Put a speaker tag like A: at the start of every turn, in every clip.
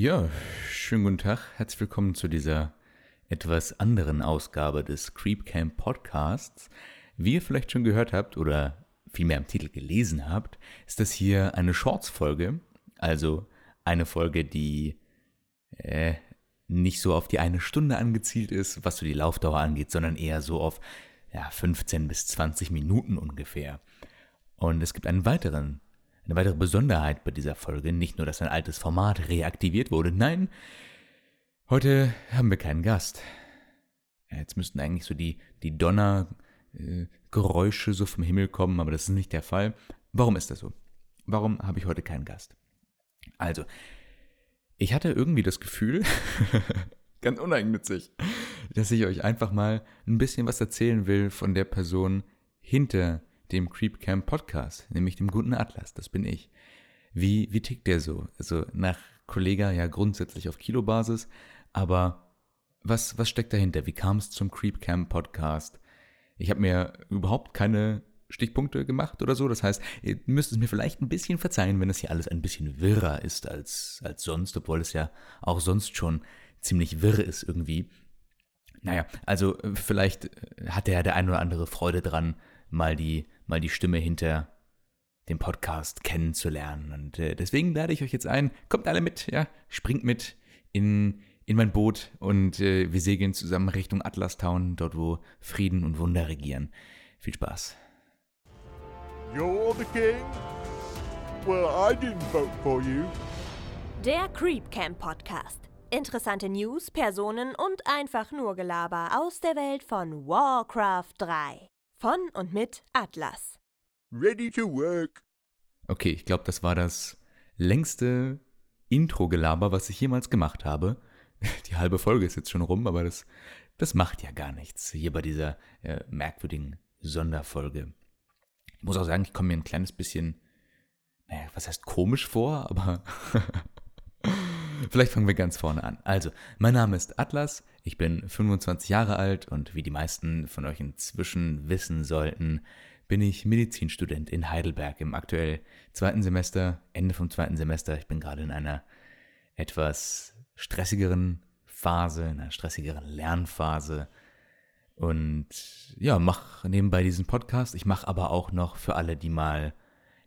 A: Ja, schönen guten Tag. Herzlich willkommen zu dieser etwas anderen Ausgabe des Creep Camp Podcasts. Wie ihr vielleicht schon gehört habt oder vielmehr im Titel gelesen habt, ist das hier eine Shorts-Folge. Also eine Folge, die äh, nicht so auf die eine Stunde angezielt ist, was so die Laufdauer angeht, sondern eher so auf ja, 15 bis 20 Minuten ungefähr. Und es gibt einen weiteren eine weitere Besonderheit bei dieser Folge, nicht nur, dass ein altes Format reaktiviert wurde, nein, heute haben wir keinen Gast. Jetzt müssten eigentlich so die, die Donnergeräusche so vom Himmel kommen, aber das ist nicht der Fall. Warum ist das so? Warum habe ich heute keinen Gast? Also, ich hatte irgendwie das Gefühl, ganz uneigennützig, dass ich euch einfach mal ein bisschen was erzählen will von der Person hinter dem Creep Camp Podcast, nämlich dem guten Atlas, das bin ich. Wie, wie tickt der so? Also nach Kollega ja grundsätzlich auf Kilobasis, aber was, was steckt dahinter? Wie kam es zum Creep Camp Podcast? Ich habe mir überhaupt keine Stichpunkte gemacht oder so. Das heißt, ihr müsst es mir vielleicht ein bisschen verzeihen, wenn es hier alles ein bisschen wirrer ist als, als sonst, obwohl es ja auch sonst schon ziemlich wirr ist irgendwie. Naja, also äh, vielleicht hat ja der ein oder andere Freude dran, mal die mal die Stimme hinter dem Podcast kennenzulernen. Und äh, deswegen lade ich euch jetzt ein, kommt alle mit, ja, springt mit in, in mein Boot und äh, wir segeln zusammen Richtung Atlas Town, dort wo Frieden und Wunder regieren. Viel Spaß.
B: You're the king? Well, I didn't vote for you.
C: Der Creep Camp Podcast. Interessante News, Personen und einfach nur Gelaber aus der Welt von Warcraft 3. Von und mit Atlas.
B: Ready to work.
A: Okay, ich glaube, das war das längste Intro-Gelaber, was ich jemals gemacht habe. Die halbe Folge ist jetzt schon rum, aber das, das macht ja gar nichts hier bei dieser äh, merkwürdigen Sonderfolge. Ich muss auch sagen, ich komme mir ein kleines bisschen, naja, was heißt komisch vor, aber Vielleicht fangen wir ganz vorne an. Also, mein Name ist Atlas, ich bin 25 Jahre alt und wie die meisten von euch inzwischen wissen sollten, bin ich Medizinstudent in Heidelberg im aktuell zweiten Semester, Ende vom zweiten Semester. Ich bin gerade in einer etwas stressigeren Phase, in einer stressigeren Lernphase und ja, mache nebenbei diesen Podcast. Ich mache aber auch noch für alle, die mal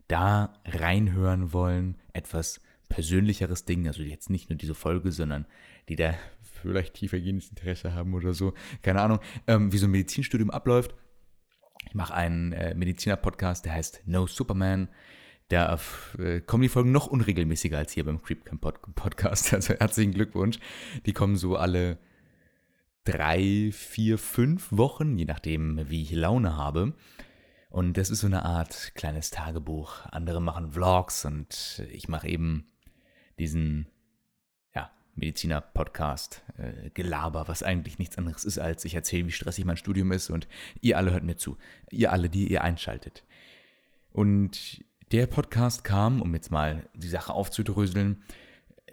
A: da reinhören wollen, etwas persönlicheres Ding, also jetzt nicht nur diese Folge, sondern die da vielleicht tiefergehendes Interesse haben oder so, keine Ahnung, ähm, wie so ein Medizinstudium abläuft. Ich mache einen äh, Mediziner-Podcast, der heißt No Superman. Da äh, kommen die Folgen noch unregelmäßiger als hier beim Creepcamp Podcast. Also herzlichen Glückwunsch. Die kommen so alle drei, vier, fünf Wochen, je nachdem, wie ich Laune habe. Und das ist so eine Art kleines Tagebuch. Andere machen Vlogs und ich mache eben diesen ja, Mediziner-Podcast, äh, Gelaber, was eigentlich nichts anderes ist, als ich erzähle, wie stressig mein Studium ist und ihr alle hört mir zu. Ihr alle, die ihr einschaltet. Und der Podcast kam, um jetzt mal die Sache aufzudröseln,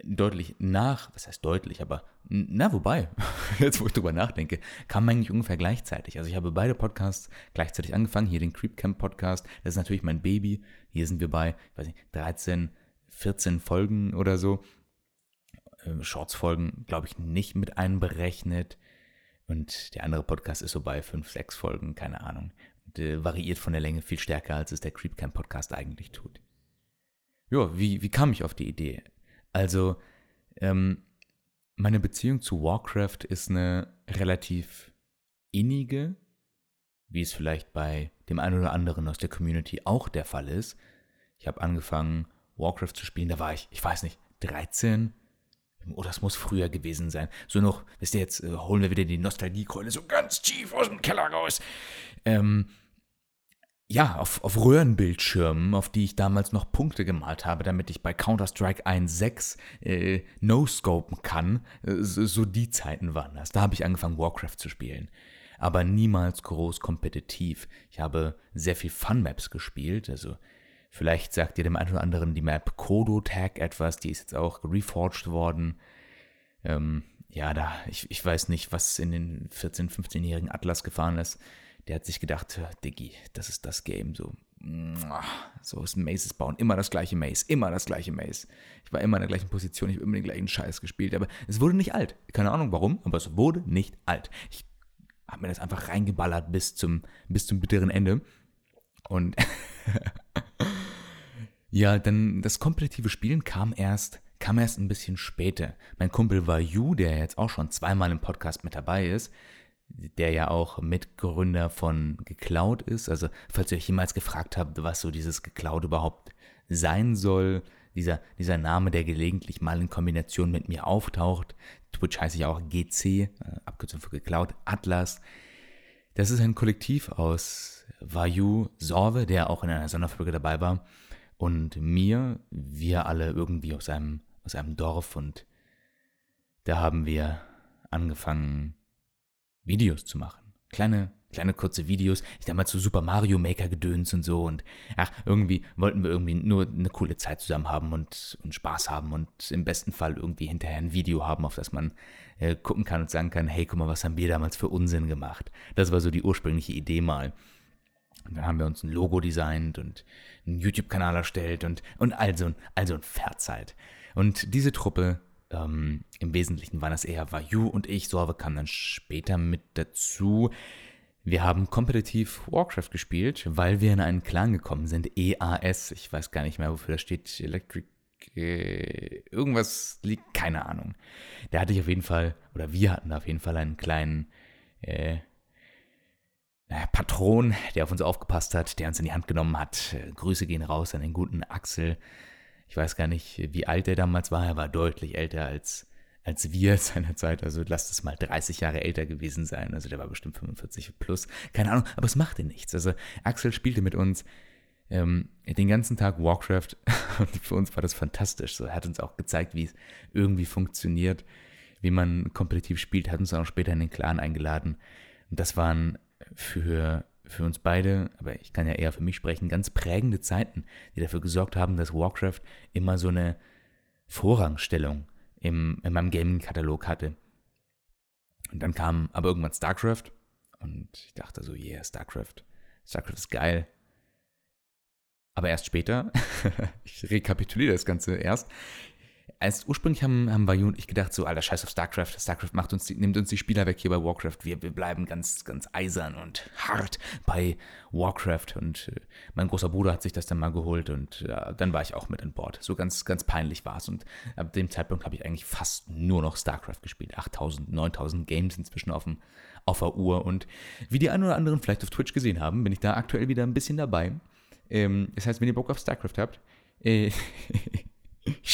A: deutlich nach, was heißt deutlich, aber na, wobei, jetzt wo ich drüber nachdenke, kam eigentlich ungefähr gleichzeitig. Also ich habe beide Podcasts gleichzeitig angefangen. Hier den Creep Camp Podcast, das ist natürlich mein Baby. Hier sind wir bei, weiß nicht, 13, 14 Folgen oder so. Ähm, Shorts-Folgen, glaube ich, nicht mit einberechnet. Und der andere Podcast ist so bei 5, 6 Folgen, keine Ahnung. Und, äh, variiert von der Länge viel stärker, als es der Creepcamp Podcast eigentlich tut. Ja, wie, wie kam ich auf die Idee? Also, ähm, meine Beziehung zu Warcraft ist eine relativ innige, wie es vielleicht bei dem einen oder anderen aus der Community auch der Fall ist. Ich habe angefangen, Warcraft zu spielen, da war ich, ich weiß nicht, 13? Oh, das muss früher gewesen sein. So noch, wisst ihr, jetzt äh, holen wir wieder die Nostalgiekeule so ganz tief aus dem Keller raus. Ähm, ja, auf, auf Röhrenbildschirmen, auf die ich damals noch Punkte gemalt habe, damit ich bei Counter-Strike 1.6 äh, no-scopen kann. Äh, so, so, die Zeiten waren das. Da habe ich angefangen, Warcraft zu spielen. Aber niemals groß kompetitiv. Ich habe sehr viel Fun-Maps gespielt, also Vielleicht sagt ihr dem einen oder anderen die Map Kodo Tag etwas, die ist jetzt auch reforged worden. Ähm, ja, da, ich, ich weiß nicht, was in den 14-, 15-jährigen Atlas gefahren ist. Der hat sich gedacht, Diggi, das ist das Game, so so ist Mazes bauen. Immer das gleiche Maze, immer das gleiche Maze. Ich war immer in der gleichen Position, ich habe immer den gleichen Scheiß gespielt, aber es wurde nicht alt. Keine Ahnung warum, aber es wurde nicht alt. Ich habe mir das einfach reingeballert bis zum, bis zum bitteren Ende. Und ja, dann das kompetitive Spielen kam erst, kam erst ein bisschen später. Mein Kumpel Vayu, der jetzt auch schon zweimal im Podcast mit dabei ist, der ja auch Mitgründer von Geklaut ist. Also, falls ihr euch jemals gefragt habt, was so dieses Geklaut überhaupt sein soll, dieser, dieser Name, der gelegentlich mal in Kombination mit mir auftaucht. Twitch heiße ich auch GC, äh, Abkürzung für Geklaut, Atlas. Das ist ein Kollektiv aus Vayu Sorve, der auch in einer Sonderfolge dabei war, und mir, wir alle irgendwie aus einem, aus einem Dorf und da haben wir angefangen, Videos zu machen. Kleine, kleine kurze Videos. Ich damals so Super Mario Maker gedöns und so und ach, irgendwie wollten wir irgendwie nur eine coole Zeit zusammen haben und, und Spaß haben und im besten Fall irgendwie hinterher ein Video haben, auf das man äh, gucken kann und sagen kann, hey, guck mal, was haben wir damals für Unsinn gemacht. Das war so die ursprüngliche Idee mal. Und dann haben wir uns ein Logo designt und einen YouTube-Kanal erstellt und, und also, also ein Verzeit. Und diese Truppe ähm, Im Wesentlichen waren das eher Vayu und ich. Sorve kam dann später mit dazu. Wir haben kompetitiv Warcraft gespielt, weil wir in einen Clan gekommen sind. EAS, ich weiß gar nicht mehr, wofür das steht. Electric. Äh, irgendwas liegt, keine Ahnung. Da hatte ich auf jeden Fall, oder wir hatten auf jeden Fall einen kleinen äh, Patron, der auf uns aufgepasst hat, der uns in die Hand genommen hat. Grüße gehen raus an den guten Axel. Ich weiß gar nicht, wie alt er damals war. Er war deutlich älter als, als wir seinerzeit. Also lasst es mal 30 Jahre älter gewesen sein. Also der war bestimmt 45 plus. Keine Ahnung, aber es machte nichts. Also Axel spielte mit uns ähm, den ganzen Tag Warcraft und für uns war das fantastisch. So, er hat uns auch gezeigt, wie es irgendwie funktioniert, wie man kompetitiv spielt, hat uns auch später in den Clan eingeladen. Und das waren für für uns beide, aber ich kann ja eher für mich sprechen, ganz prägende Zeiten, die dafür gesorgt haben, dass Warcraft immer so eine Vorrangstellung im, in meinem Gaming-Katalog hatte. Und dann kam aber irgendwann StarCraft und ich dachte so, yeah, StarCraft. StarCraft ist geil. Aber erst später, ich rekapituliere das Ganze erst, als ursprünglich haben, haben Vayu und ich gedacht, so, alter Scheiß auf StarCraft, StarCraft macht uns, nimmt uns die Spieler weg hier bei Warcraft. Wir, wir bleiben ganz, ganz eisern und hart bei Warcraft. Und äh, mein großer Bruder hat sich das dann mal geholt und äh, dann war ich auch mit an Bord. So ganz, ganz peinlich war es. Und ab dem Zeitpunkt habe ich eigentlich fast nur noch StarCraft gespielt. 8000, 9000 Games inzwischen auf, dem, auf der Uhr. Und wie die einen oder anderen vielleicht auf Twitch gesehen haben, bin ich da aktuell wieder ein bisschen dabei. Ähm, das heißt, wenn ihr Bock auf StarCraft habt, äh,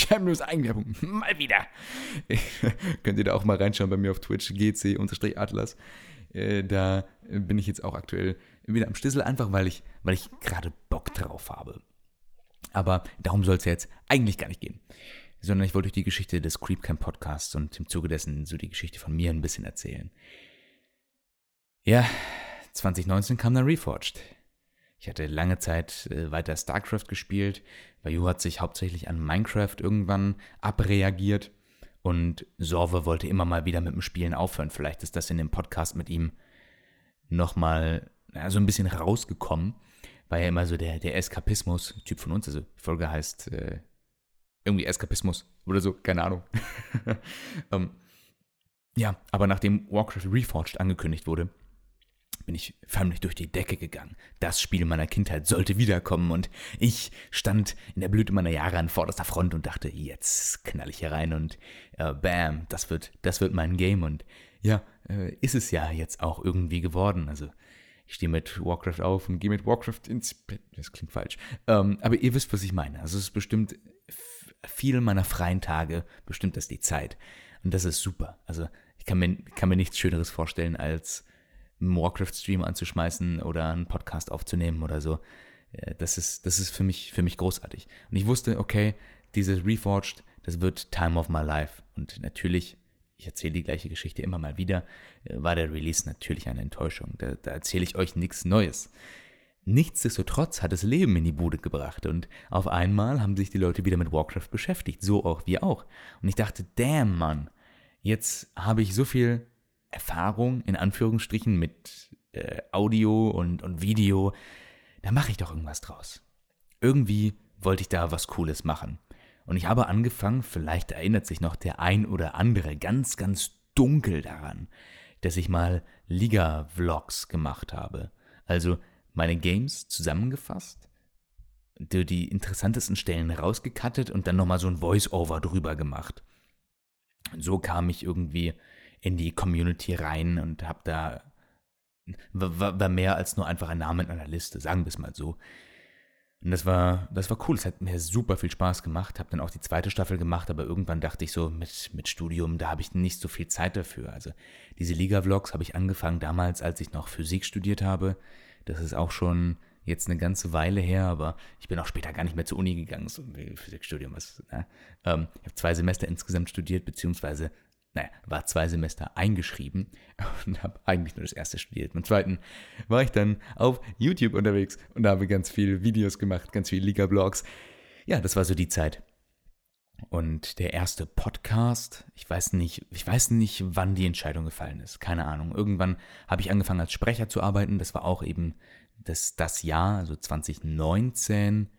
A: Shameless Eigenwerbung. Mal wieder. Könnt ihr da auch mal reinschauen bei mir auf Twitch, gc-atlas. Äh, da bin ich jetzt auch aktuell wieder am Stissel, einfach weil ich, weil ich gerade Bock drauf habe. Aber darum soll es ja jetzt eigentlich gar nicht gehen. Sondern ich wollte euch die Geschichte des Creepcamp Podcasts und im Zuge dessen so die Geschichte von mir ein bisschen erzählen. Ja, 2019 kam dann Reforged. Ich hatte lange Zeit äh, weiter StarCraft gespielt. Vayu hat sich hauptsächlich an Minecraft irgendwann abreagiert. Und Sorve wollte immer mal wieder mit dem Spielen aufhören. Vielleicht ist das in dem Podcast mit ihm nochmal ja, so ein bisschen rausgekommen. War ja immer so der, der Eskapismus-Typ von uns. Also die Folge heißt äh, irgendwie Eskapismus oder so, keine Ahnung. ähm, ja, aber nachdem Warcraft Reforged angekündigt wurde, bin ich förmlich durch die Decke gegangen. Das Spiel meiner Kindheit sollte wiederkommen und ich stand in der Blüte meiner Jahre an vorderster Front und dachte, jetzt knall ich hier rein und äh, bam, das wird, das wird mein Game und ja, äh, ist es ja jetzt auch irgendwie geworden. Also ich stehe mit Warcraft auf und gehe mit Warcraft ins Bett. Das klingt falsch. Ähm, aber ihr wisst, was ich meine. Also es ist bestimmt viel meiner freien Tage, bestimmt das die Zeit. Und das ist super. Also ich kann mir, kann mir nichts Schöneres vorstellen, als einen Warcraft-Stream anzuschmeißen oder einen Podcast aufzunehmen oder so. Äh, das ist, das ist für mich, für mich großartig. Und ich wusste, okay, dieses Reforged, das wird Time of My Life. Und natürlich, ich erzähle die gleiche Geschichte immer mal wieder, äh, war der Release natürlich eine Enttäuschung. Da, da erzähle ich euch nichts Neues. Nichtsdestotrotz hat es Leben in die Bude gebracht und auf einmal haben sich die Leute wieder mit Warcraft beschäftigt, so auch wir auch. Und ich dachte, damn Mann, jetzt habe ich so viel Erfahrung in Anführungsstrichen mit äh, Audio und, und Video, da mache ich doch irgendwas draus. Irgendwie wollte ich da was Cooles machen. Und ich habe angefangen, vielleicht erinnert sich noch der ein oder andere ganz, ganz dunkel daran, dass ich mal Liga-Vlogs gemacht habe. Also meine Games zusammengefasst, die interessantesten Stellen rausgekattet und dann nochmal so ein Voice-Over drüber gemacht. Und so kam ich irgendwie in die Community rein und habe da war, war, mehr als nur einfach ein Name in einer Liste, sagen wir es mal so. Und das war, das war cool. Es hat mir super viel Spaß gemacht. Habe dann auch die zweite Staffel gemacht, aber irgendwann dachte ich so, mit, mit Studium, da habe ich nicht so viel Zeit dafür. Also diese Liga-Vlogs habe ich angefangen damals, als ich noch Physik studiert habe. Das ist auch schon jetzt eine ganze Weile her, aber ich bin auch später gar nicht mehr zur Uni gegangen, so wie Physikstudium ist. Ne? Ähm, ich habe zwei Semester insgesamt studiert, beziehungsweise naja, war zwei Semester eingeschrieben und habe eigentlich nur das erste studiert. Beim zweiten war ich dann auf YouTube unterwegs und habe ganz viele Videos gemacht, ganz viele Liga-Blogs. Ja, das war so die Zeit. Und der erste Podcast, ich weiß nicht, ich weiß nicht, wann die Entscheidung gefallen ist. Keine Ahnung. Irgendwann habe ich angefangen als Sprecher zu arbeiten. Das war auch eben das, das Jahr, also 2019.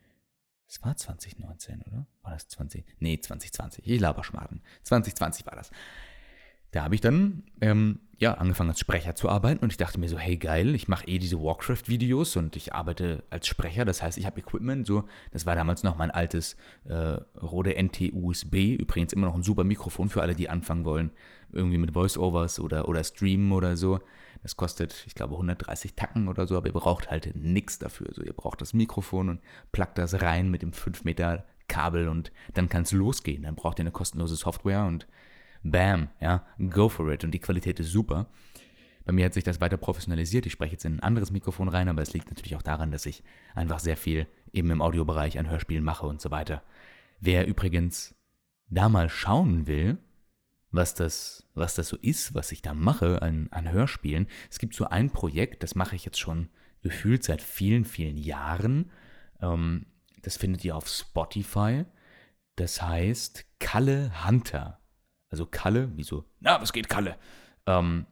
A: Es war 2019, oder? War das 20? Nee, 2020. Ich laber Schmarrn. 2020 war das da habe ich dann ähm, ja, angefangen als Sprecher zu arbeiten und ich dachte mir so, hey geil, ich mache eh diese Warcraft-Videos und ich arbeite als Sprecher, das heißt, ich habe Equipment, so, das war damals noch mein altes äh, Rode NT-USB, übrigens immer noch ein super Mikrofon für alle, die anfangen wollen, irgendwie mit Voice-Overs oder, oder Streamen oder so. Das kostet, ich glaube, 130 Tacken oder so, aber ihr braucht halt nichts dafür. So, ihr braucht das Mikrofon und plackt das rein mit dem 5 Meter Kabel und dann kann es losgehen. Dann braucht ihr eine kostenlose Software und bam, ja, go for it. Und die Qualität ist super. Bei mir hat sich das weiter professionalisiert. Ich spreche jetzt in ein anderes Mikrofon rein, aber es liegt natürlich auch daran, dass ich einfach sehr viel eben im Audiobereich an Hörspielen mache und so weiter. Wer übrigens da mal schauen will, was das, was das so ist, was ich da mache an, an Hörspielen, es gibt so ein Projekt, das mache ich jetzt schon gefühlt seit vielen, vielen Jahren. Ähm, das findet ihr auf Spotify. Das heißt Kalle Hunter. Also Kalle, wie so, na, was geht Kalle? Ähm,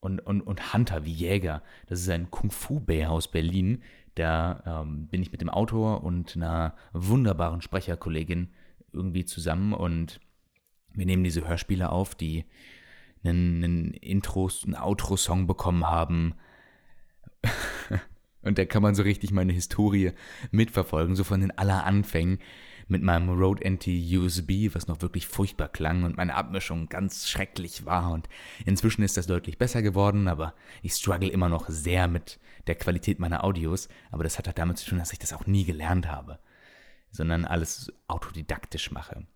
A: und, und, und Hunter wie Jäger. Das ist ein Kung-Fu-Bär aus Berlin. Da ähm, bin ich mit dem Autor und einer wunderbaren Sprecherkollegin irgendwie zusammen und wir nehmen diese Hörspiele auf, die einen, einen Intro, einen Outro-Song bekommen haben. und da kann man so richtig meine Historie mitverfolgen, so von den aller Anfängen mit meinem Rode NT USB, was noch wirklich furchtbar klang und meine Abmischung ganz schrecklich war. Und inzwischen ist das deutlich besser geworden, aber ich struggle immer noch sehr mit der Qualität meiner Audios. Aber das hat halt damit zu tun, dass ich das auch nie gelernt habe, sondern alles autodidaktisch mache.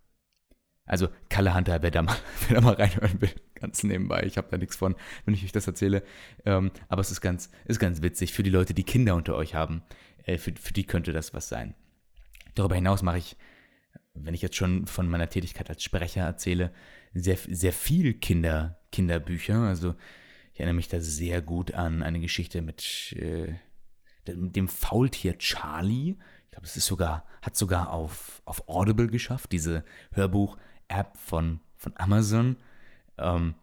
A: Also Kalle Hunter, wer da mal, wer da mal reinhören will, ganz nebenbei. Ich habe da nichts von, wenn ich euch das erzähle. Ähm, aber es ist ganz, ist ganz witzig für die Leute, die Kinder unter euch haben. Äh, für, für die könnte das was sein. Darüber hinaus mache ich, wenn ich jetzt schon von meiner Tätigkeit als Sprecher erzähle, sehr, sehr viel Kinder, Kinderbücher. Also ich erinnere mich da sehr gut an eine Geschichte mit äh, dem Faultier Charlie. Ich glaube, es ist sogar, hat sogar auf, auf Audible geschafft, diese Hörbuch-App von, von Amazon. Ähm,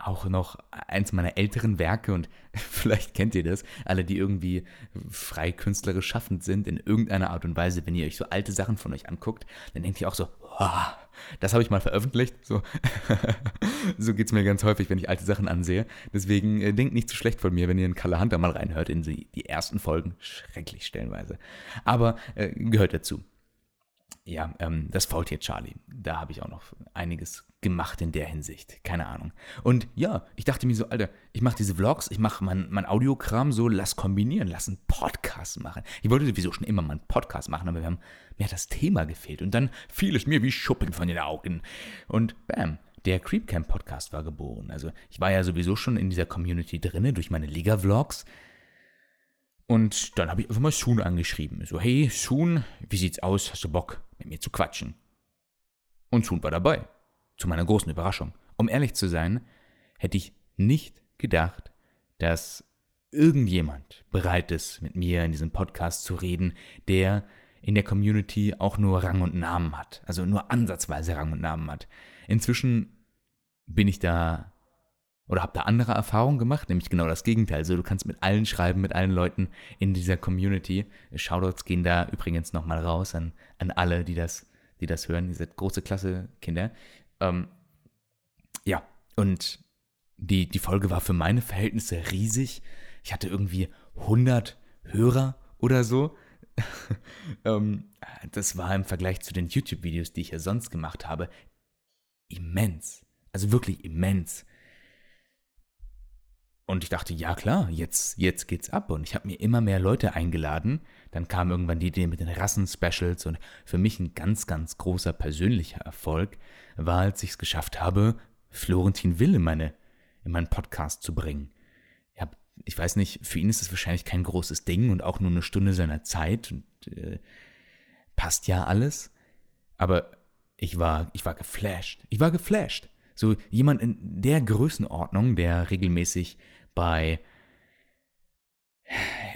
A: auch noch eins meiner älteren Werke und vielleicht kennt ihr das, alle, die irgendwie frei künstlerisch schaffend sind in irgendeiner Art und Weise, wenn ihr euch so alte Sachen von euch anguckt, dann denkt ihr auch so, oh, das habe ich mal veröffentlicht. So, so geht es mir ganz häufig, wenn ich alte Sachen ansehe. Deswegen äh, denkt nicht zu schlecht von mir, wenn ihr in Kalle Hunter mal reinhört in die, die ersten Folgen. Schrecklich stellenweise. Aber äh, gehört dazu. Ja, ähm, das Faultier Charlie. Da habe ich auch noch einiges gemacht in der Hinsicht. Keine Ahnung. Und ja, ich dachte mir so, Alter, ich mache diese Vlogs, ich mache mein, mein Audiokram so, lass kombinieren, lass einen Podcast machen. Ich wollte sowieso schon immer mal einen Podcast machen, aber wir haben, mir hat das Thema gefehlt. Und dann fiel es mir wie Schuppen von den Augen. Und bam, der Creepcamp Podcast war geboren. Also ich war ja sowieso schon in dieser Community drinne durch meine Liga-Vlogs. Und dann habe ich einfach mal Soon angeschrieben. So, hey, Soon, wie sieht's aus? Hast du Bock, mit mir zu quatschen? Und Soon war dabei. Zu meiner großen Überraschung. Um ehrlich zu sein, hätte ich nicht gedacht, dass irgendjemand bereit ist, mit mir in diesem Podcast zu reden, der in der Community auch nur Rang und Namen hat. Also nur ansatzweise Rang und Namen hat. Inzwischen bin ich da oder habe da andere Erfahrungen gemacht, nämlich genau das Gegenteil. Also du kannst mit allen schreiben, mit allen Leuten in dieser Community. Shoutouts gehen da übrigens nochmal raus an, an alle, die das, die das hören. Ihr seid große Klasse, Kinder. Ähm, ja, und die, die Folge war für meine Verhältnisse riesig. Ich hatte irgendwie 100 Hörer oder so. ähm, das war im Vergleich zu den YouTube-Videos, die ich ja sonst gemacht habe, immens. Also wirklich immens. Und ich dachte, ja klar, jetzt, jetzt geht's ab. Und ich habe mir immer mehr Leute eingeladen. Dann kam irgendwann die Idee mit den Rassen-Specials. Und für mich ein ganz, ganz großer persönlicher Erfolg war, als ich es geschafft habe, Florentin Will in, meine, in meinen Podcast zu bringen. Ich, ich weiß nicht, für ihn ist es wahrscheinlich kein großes Ding und auch nur eine Stunde seiner Zeit. Und äh, passt ja alles. Aber ich war, ich war geflasht. Ich war geflasht. So jemand in der Größenordnung, der regelmäßig bei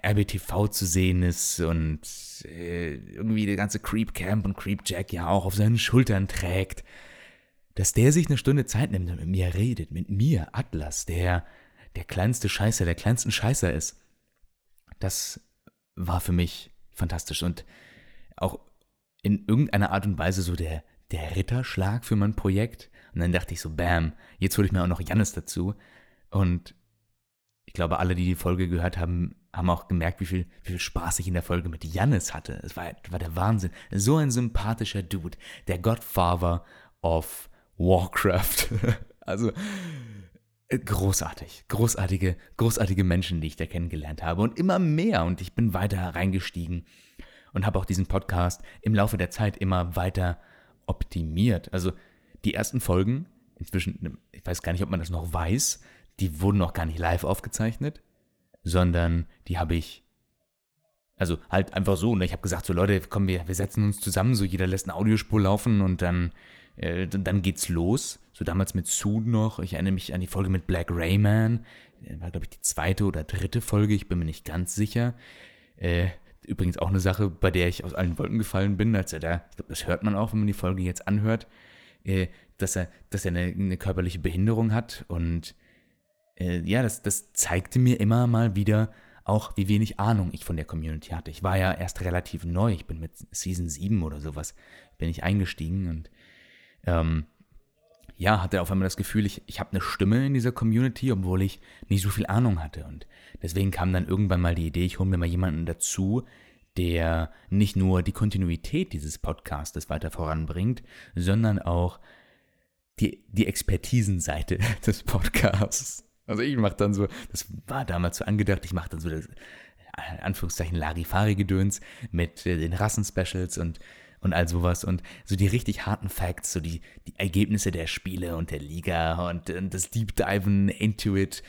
A: RBTV zu sehen ist und äh, irgendwie der ganze Creep Camp und Creep Jack ja auch auf seinen Schultern trägt, dass der sich eine Stunde Zeit nimmt und mit mir redet, mit mir, Atlas, der der kleinste Scheißer, der kleinsten Scheißer ist. Das war für mich fantastisch und auch in irgendeiner Art und Weise so der, der Ritterschlag für mein Projekt. Und dann dachte ich so, bam, jetzt hole ich mir auch noch Jannis dazu. Und ich glaube, alle, die die Folge gehört haben, haben auch gemerkt, wie viel, wie viel Spaß ich in der Folge mit Jannis hatte. Es war, war der Wahnsinn. So ein sympathischer Dude. Der Godfather of Warcraft. also äh, großartig. Großartige, großartige Menschen, die ich da kennengelernt habe. Und immer mehr. Und ich bin weiter reingestiegen und habe auch diesen Podcast im Laufe der Zeit immer weiter optimiert. Also die ersten Folgen, inzwischen, ich weiß gar nicht, ob man das noch weiß, die wurden noch gar nicht live aufgezeichnet, sondern die habe ich, also halt einfach so. Und ich habe gesagt, so Leute, komm, wir, wir setzen uns zusammen, so jeder lässt eine Audiospur laufen und dann, äh, dann geht's los. So damals mit Sue noch. Ich erinnere mich an die Folge mit Black Rayman. War, glaube ich, die zweite oder dritte Folge, ich bin mir nicht ganz sicher. Äh, übrigens auch eine Sache, bei der ich aus allen Wolken gefallen bin, als er da, ich glaube, das hört man auch, wenn man die Folge jetzt anhört, äh, dass er, dass er eine, eine körperliche Behinderung hat und äh, ja, das, das zeigte mir immer mal wieder auch, wie wenig Ahnung ich von der Community hatte. Ich war ja erst relativ neu, ich bin mit Season 7 oder sowas, bin ich eingestiegen und ähm, ja, hatte auf einmal das Gefühl, ich, ich habe eine Stimme in dieser Community, obwohl ich nicht so viel Ahnung hatte. Und deswegen kam dann irgendwann mal die Idee, ich hole mir mal jemanden dazu, der nicht nur die Kontinuität dieses Podcastes weiter voranbringt, sondern auch die, die Expertisenseite des Podcasts. Also ich mache dann so, das war damals so angedacht, ich mache dann so das, äh, Anführungszeichen Larifari-Gedöns mit äh, den Rassen-Specials und, und all sowas und so die richtig harten Facts, so die, die Ergebnisse der Spiele und der Liga und, und das Deep Diven into it,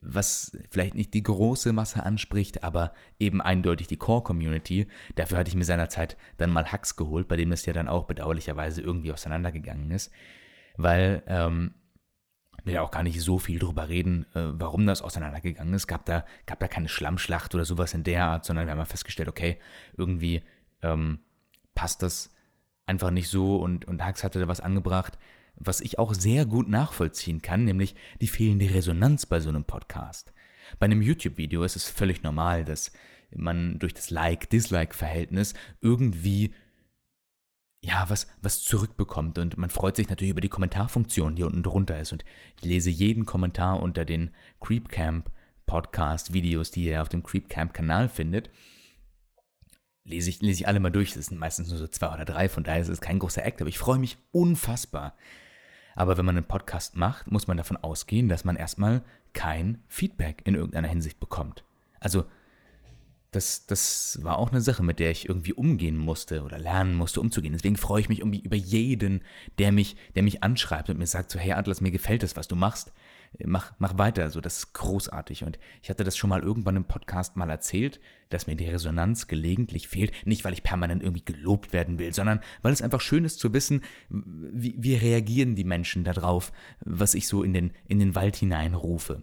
A: was vielleicht nicht die große Masse anspricht, aber eben eindeutig die Core-Community. Dafür hatte ich mir seinerzeit dann mal Hacks geholt, bei dem es ja dann auch bedauerlicherweise irgendwie auseinandergegangen ist, weil ähm, will ja auch gar nicht so viel drüber reden, äh, warum das auseinandergegangen ist. Gab da, gab da keine Schlammschlacht oder sowas in der Art, sondern wir haben mal festgestellt, okay, irgendwie ähm, passt das einfach nicht so und, und Hax hatte da was angebracht, was ich auch sehr gut nachvollziehen kann, nämlich die fehlende Resonanz bei so einem Podcast. Bei einem YouTube-Video ist es völlig normal, dass man durch das Like-Dislike-Verhältnis irgendwie ja, was, was zurückbekommt. Und man freut sich natürlich über die Kommentarfunktion, die unten drunter ist. Und ich lese jeden Kommentar unter den Creepcamp Podcast-Videos, die ihr auf dem Creepcamp-Kanal findet. Lese ich, lese ich alle mal durch. Das sind meistens nur so zwei oder drei, von daher ist es kein großer Act, aber ich freue mich unfassbar. Aber wenn man einen Podcast macht, muss man davon ausgehen, dass man erstmal kein Feedback in irgendeiner Hinsicht bekommt. Also das, das war auch eine Sache, mit der ich irgendwie umgehen musste oder lernen musste, umzugehen. Deswegen freue ich mich über jeden, der mich, der mich anschreibt und mir sagt so, hey Atlas, mir gefällt das, was du machst. Mach, mach weiter. So, das ist großartig. Und ich hatte das schon mal irgendwann im Podcast mal erzählt, dass mir die Resonanz gelegentlich fehlt. Nicht, weil ich permanent irgendwie gelobt werden will, sondern weil es einfach schön ist zu wissen, wie, wie reagieren die Menschen darauf, was ich so in den, in den Wald hineinrufe.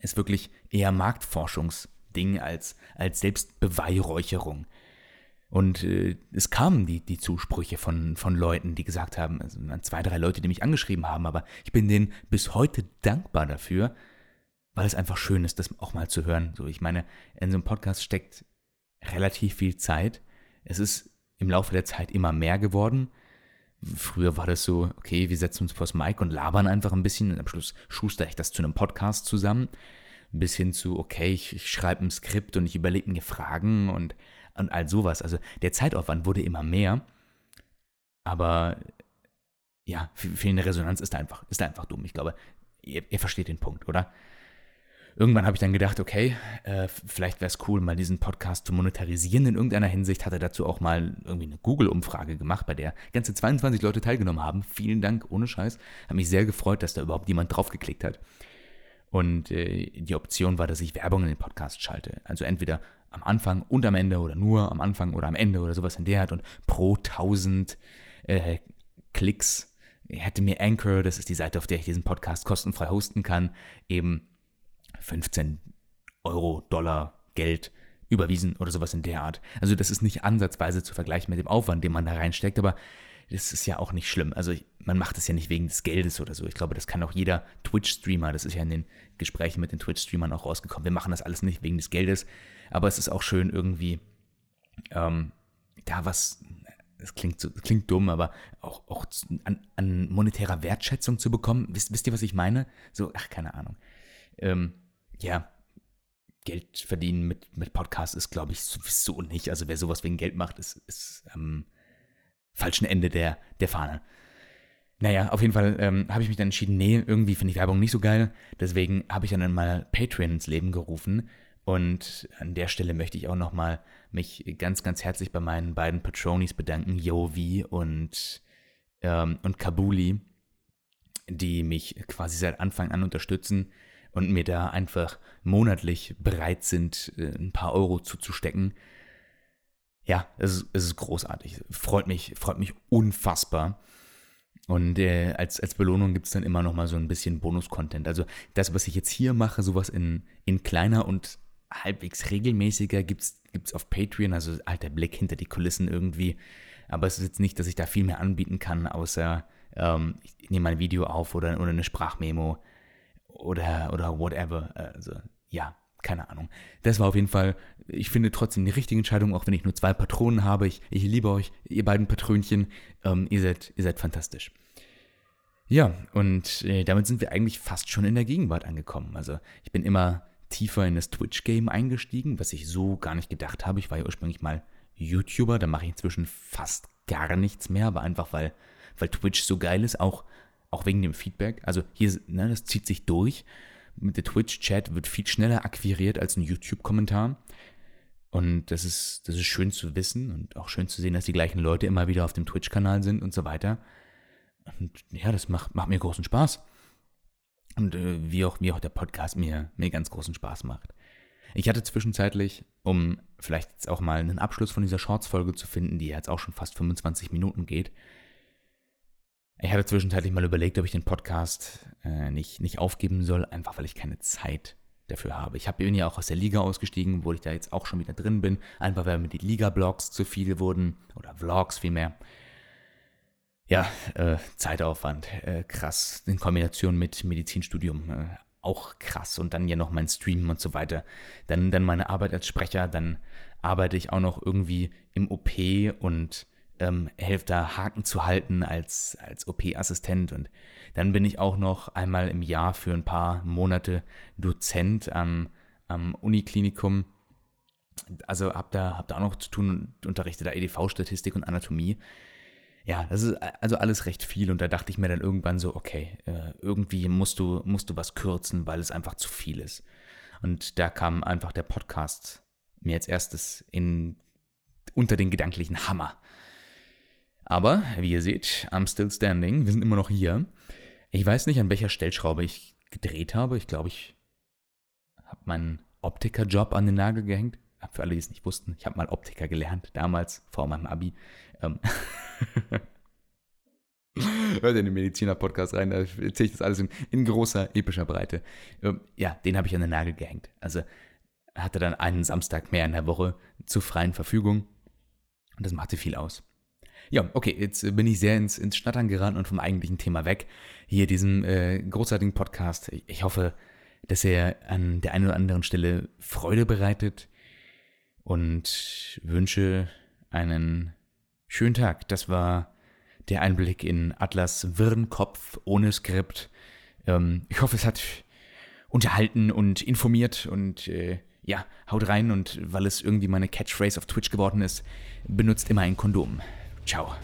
A: Ist wirklich eher Marktforschungs- Ding als, als Selbstbeweihräucherung. Und äh, es kamen die, die Zusprüche von, von Leuten, die gesagt haben, also zwei, drei Leute, die mich angeschrieben haben, aber ich bin denen bis heute dankbar dafür, weil es einfach schön ist, das auch mal zu hören. So, ich meine, in so einem Podcast steckt relativ viel Zeit. Es ist im Laufe der Zeit immer mehr geworden. Früher war das so, okay, wir setzen uns vors Mic und labern einfach ein bisschen und am Schluss schuster ich das zu einem Podcast zusammen. Bis hin zu, okay, ich, ich schreibe ein Skript und ich überlege mir Fragen und und all sowas. Also der Zeitaufwand wurde immer mehr, aber ja, fehlende Resonanz ist einfach, ist einfach dumm. Ich glaube, ihr, ihr versteht den Punkt, oder? Irgendwann habe ich dann gedacht, okay, äh, vielleicht wäre es cool, mal diesen Podcast zu monetarisieren in irgendeiner Hinsicht. Hatte dazu auch mal irgendwie eine Google-Umfrage gemacht, bei der ganze 22 Leute teilgenommen haben. Vielen Dank, ohne Scheiß. Hat mich sehr gefreut, dass da überhaupt jemand draufgeklickt hat. Und äh, die Option war, dass ich Werbung in den Podcast schalte. Also entweder am Anfang und am Ende oder nur am Anfang oder am Ende oder sowas in der Art. Und pro 1000 äh, Klicks hätte mir Anchor, das ist die Seite, auf der ich diesen Podcast kostenfrei hosten kann, eben 15 Euro, Dollar, Geld überwiesen oder sowas in der Art. Also das ist nicht ansatzweise zu vergleichen mit dem Aufwand, den man da reinsteckt, aber das ist ja auch nicht schlimm. Also ich, man macht es ja nicht wegen des Geldes oder so. Ich glaube, das kann auch jeder Twitch-Streamer, das ist ja in den Gesprächen mit den Twitch-Streamern auch rausgekommen. Wir machen das alles nicht wegen des Geldes, aber es ist auch schön irgendwie ähm, da was, es klingt, so, klingt dumm, aber auch, auch an, an, monetärer Wertschätzung zu bekommen. Wisst, wisst ihr, was ich meine? So, ach, keine Ahnung. Ähm, ja, Geld verdienen mit, mit Podcasts ist, glaube ich, sowieso nicht. Also wer sowas wegen Geld macht, ist, ist ähm, falschen Ende der, der Fahne. Naja, auf jeden Fall ähm, habe ich mich dann entschieden, nee, irgendwie finde ich Werbung nicht so geil. Deswegen habe ich dann mal Patreon ins Leben gerufen. Und an der Stelle möchte ich auch nochmal mich ganz, ganz herzlich bei meinen beiden Patronis bedanken, Jovi und, ähm, und Kabuli, die mich quasi seit Anfang an unterstützen und mir da einfach monatlich bereit sind, äh, ein paar Euro zuzustecken ja, es ist, es ist großartig. Freut mich, freut mich unfassbar. Und äh, als, als Belohnung gibt es dann immer noch mal so ein bisschen Bonus-Content. Also das, was ich jetzt hier mache, sowas in, in kleiner und halbwegs regelmäßiger gibt es auf Patreon, also alter Blick hinter die Kulissen irgendwie. Aber es ist jetzt nicht, dass ich da viel mehr anbieten kann, außer ähm, ich nehme ein Video auf oder, oder eine Sprachmemo oder, oder whatever. Also ja, keine Ahnung. Das war auf jeden Fall, ich finde trotzdem die richtige Entscheidung, auch wenn ich nur zwei Patronen habe. Ich, ich liebe euch, ihr beiden Patrönchen. Ähm, ihr, seid, ihr seid fantastisch. Ja, und äh, damit sind wir eigentlich fast schon in der Gegenwart angekommen. Also ich bin immer tiefer in das Twitch-Game eingestiegen, was ich so gar nicht gedacht habe. Ich war ja ursprünglich mal YouTuber, da mache ich inzwischen fast gar nichts mehr, aber einfach weil, weil Twitch so geil ist, auch, auch wegen dem Feedback. Also hier, ne, das zieht sich durch der Twitch-Chat wird viel schneller akquiriert als ein YouTube-Kommentar. Und das ist, das ist schön zu wissen und auch schön zu sehen, dass die gleichen Leute immer wieder auf dem Twitch-Kanal sind und so weiter. Und ja, das macht, macht mir großen Spaß. Und äh, wie, auch, wie auch der Podcast mir, mir ganz großen Spaß macht. Ich hatte zwischenzeitlich, um vielleicht jetzt auch mal einen Abschluss von dieser Shorts-Folge zu finden, die jetzt auch schon fast 25 Minuten geht, ich hatte zwischenzeitlich mal überlegt, ob ich den Podcast äh, nicht, nicht aufgeben soll, einfach weil ich keine Zeit dafür habe. Ich bin ja auch aus der Liga ausgestiegen, wo ich da jetzt auch schon wieder drin bin, einfach weil mir die Liga-Blogs zu viel wurden, oder Vlogs vielmehr. Ja, äh, Zeitaufwand, äh, krass, in Kombination mit Medizinstudium, äh, auch krass. Und dann ja noch mein Stream und so weiter. Dann, dann meine Arbeit als Sprecher, dann arbeite ich auch noch irgendwie im OP und ähm, da Haken zu halten als, als OP-Assistent. Und dann bin ich auch noch einmal im Jahr für ein paar Monate Dozent am, am Uniklinikum. Also habe da, hab da auch noch zu tun und unterrichte da EDV-Statistik und Anatomie. Ja, das ist also alles recht viel und da dachte ich mir dann irgendwann so, okay, äh, irgendwie musst du, musst du was kürzen, weil es einfach zu viel ist. Und da kam einfach der Podcast mir als erstes in, unter den gedanklichen Hammer. Aber, wie ihr seht, I'm still standing. Wir sind immer noch hier. Ich weiß nicht, an welcher Stellschraube ich gedreht habe. Ich glaube, ich habe meinen Optikerjob an den Nagel gehängt. Für alle, die es nicht wussten, ich habe mal Optiker gelernt, damals, vor meinem Abi. Ähm Hört in den Mediziner-Podcast rein, da erzähle ich das alles in, in großer, epischer Breite. Ähm, ja, den habe ich an den Nagel gehängt. Also hatte dann einen Samstag mehr in der Woche zur freien Verfügung Und das machte viel aus. Ja, okay, jetzt bin ich sehr ins, ins Schnattern geraten und vom eigentlichen Thema weg. Hier diesem äh, großartigen Podcast. Ich, hoffe, dass er an der einen oder anderen Stelle Freude bereitet und wünsche einen schönen Tag. Das war der Einblick in Atlas Wirrenkopf ohne Skript. Ähm, ich hoffe, es hat unterhalten und informiert und äh, ja, haut rein und weil es irgendwie meine Catchphrase auf Twitch geworden ist, benutzt immer ein Kondom. Ciao.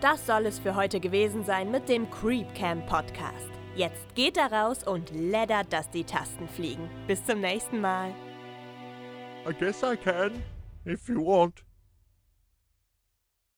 C: Das soll es für heute gewesen sein mit dem Creepcam Podcast. Jetzt geht da raus und leddert, dass die Tasten fliegen. Bis zum nächsten Mal.
B: I guess I can, if you want.